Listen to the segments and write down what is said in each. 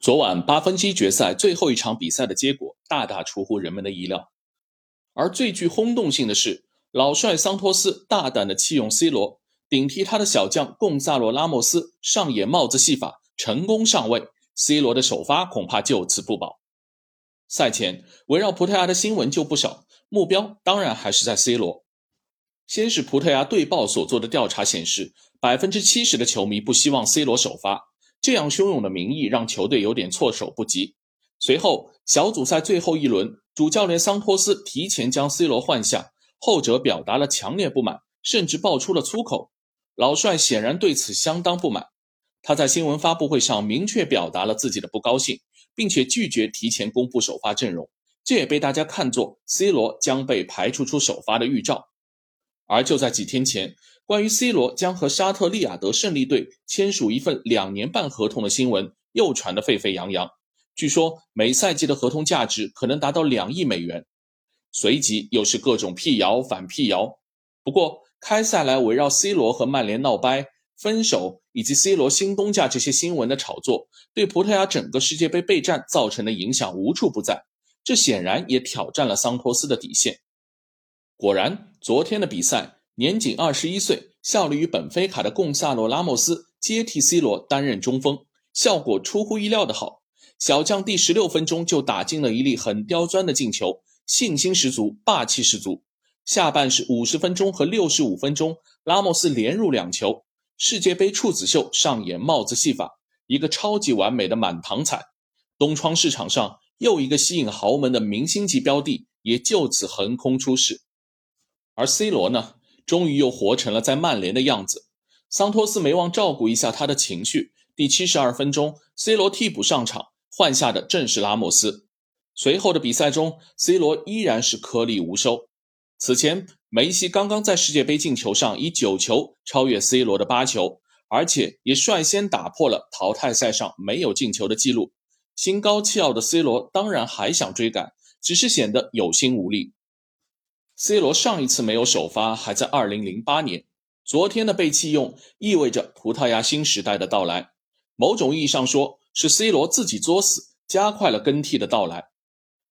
昨晚八分之一决赛最后一场比赛的结果大大出乎人们的意料，而最具轰动性的是，老帅桑托斯大胆的弃用 C 罗，顶替他的小将贡萨罗拉莫斯上演帽子戏法，成功上位，C 罗的首发恐怕就此不保。赛前围绕葡萄牙的新闻就不少，目标当然还是在 C 罗。先是葡萄牙队报所做的调查显示，百分之七十的球迷不希望 C 罗首发。这样汹涌的民意让球队有点措手不及。随后，小组赛最后一轮，主教练桑托斯提前将 C 罗换下，后者表达了强烈不满，甚至爆出了粗口。老帅显然对此相当不满，他在新闻发布会上明确表达了自己的不高兴，并且拒绝提前公布首发阵容。这也被大家看作 C 罗将被排除出首发的预兆。而就在几天前。关于 C 罗将和沙特利雅得胜利队签署一份两年半合同的新闻又传得沸沸扬扬，据说每赛季的合同价值可能达到两亿美元。随即又是各种辟谣反辟谣。不过开赛来围绕 C 罗和曼联闹掰、分手以及 C 罗新东家这些新闻的炒作，对葡萄牙整个世界杯备战造成的影响无处不在。这显然也挑战了桑托斯的底线。果然，昨天的比赛。年仅二十一岁、效力于本菲卡的贡萨罗拉莫斯接替 C 罗担任中锋，效果出乎意料的好。小将第十六分钟就打进了一粒很刁钻的进球，信心十足，霸气十足。下半时五十分钟和六十五分钟，拉莫斯连入两球。世界杯处子秀上演帽子戏法，一个超级完美的满堂彩。东窗市场上又一个吸引豪门的明星级标的也就此横空出世。而 C 罗呢？终于又活成了在曼联的样子，桑托斯没忘照顾一下他的情绪。第七十二分钟，C 罗替补上场，换下的正是拉莫斯。随后的比赛中，C 罗依然是颗粒无收。此前，梅西刚刚在世界杯进球上以九球超越 C 罗的八球，而且也率先打破了淘汰赛上没有进球的记录。心高气傲的 C 罗当然还想追赶，只是显得有心无力。C 罗上一次没有首发还在2008年，昨天的被弃用意味着葡萄牙新时代的到来。某种意义上说，是 C 罗自己作死，加快了更替的到来。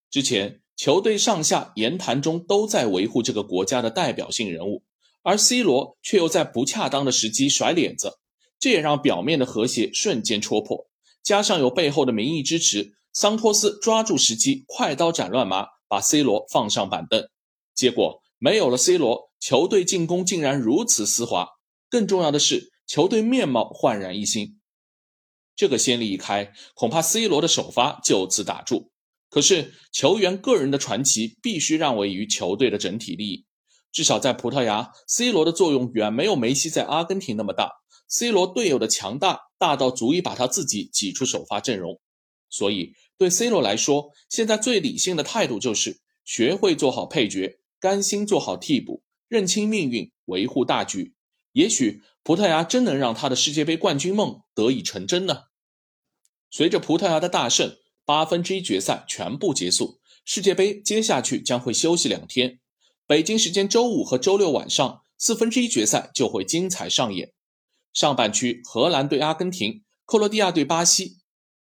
之前球队上下言谈中都在维护这个国家的代表性人物，而 C 罗却又在不恰当的时机甩脸子，这也让表面的和谐瞬间戳破。加上有背后的民意支持，桑托斯抓住时机，快刀斩乱麻，把 C 罗放上板凳。结果没有了 C 罗，球队进攻竟然如此丝滑。更重要的是，球队面貌焕然一新。这个先例一开，恐怕 C 罗的首发就此打住。可是，球员个人的传奇必须让位于球队的整体利益。至少在葡萄牙，C 罗的作用远没有梅西在阿根廷那么大。C 罗队友的强大，大到足以把他自己挤出首发阵容。所以，对 C 罗来说，现在最理性的态度就是学会做好配角。甘心做好替补，认清命运，维护大局，也许葡萄牙真能让他的世界杯冠军梦得以成真呢。随着葡萄牙的大胜，八分之一决赛全部结束，世界杯接下去将会休息两天。北京时间周五和周六晚上，四分之一决赛就会精彩上演。上半区荷兰对阿根廷，克罗地亚对巴西；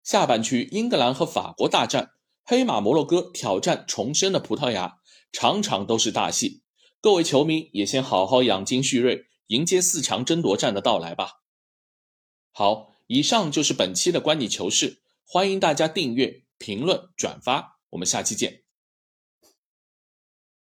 下半区英格兰和法国大战，黑马摩洛哥挑战重生的葡萄牙。场场都是大戏，各位球迷也先好好养精蓄锐，迎接四强争夺战的到来吧。好，以上就是本期的观你球事，欢迎大家订阅、评论、转发，我们下期见。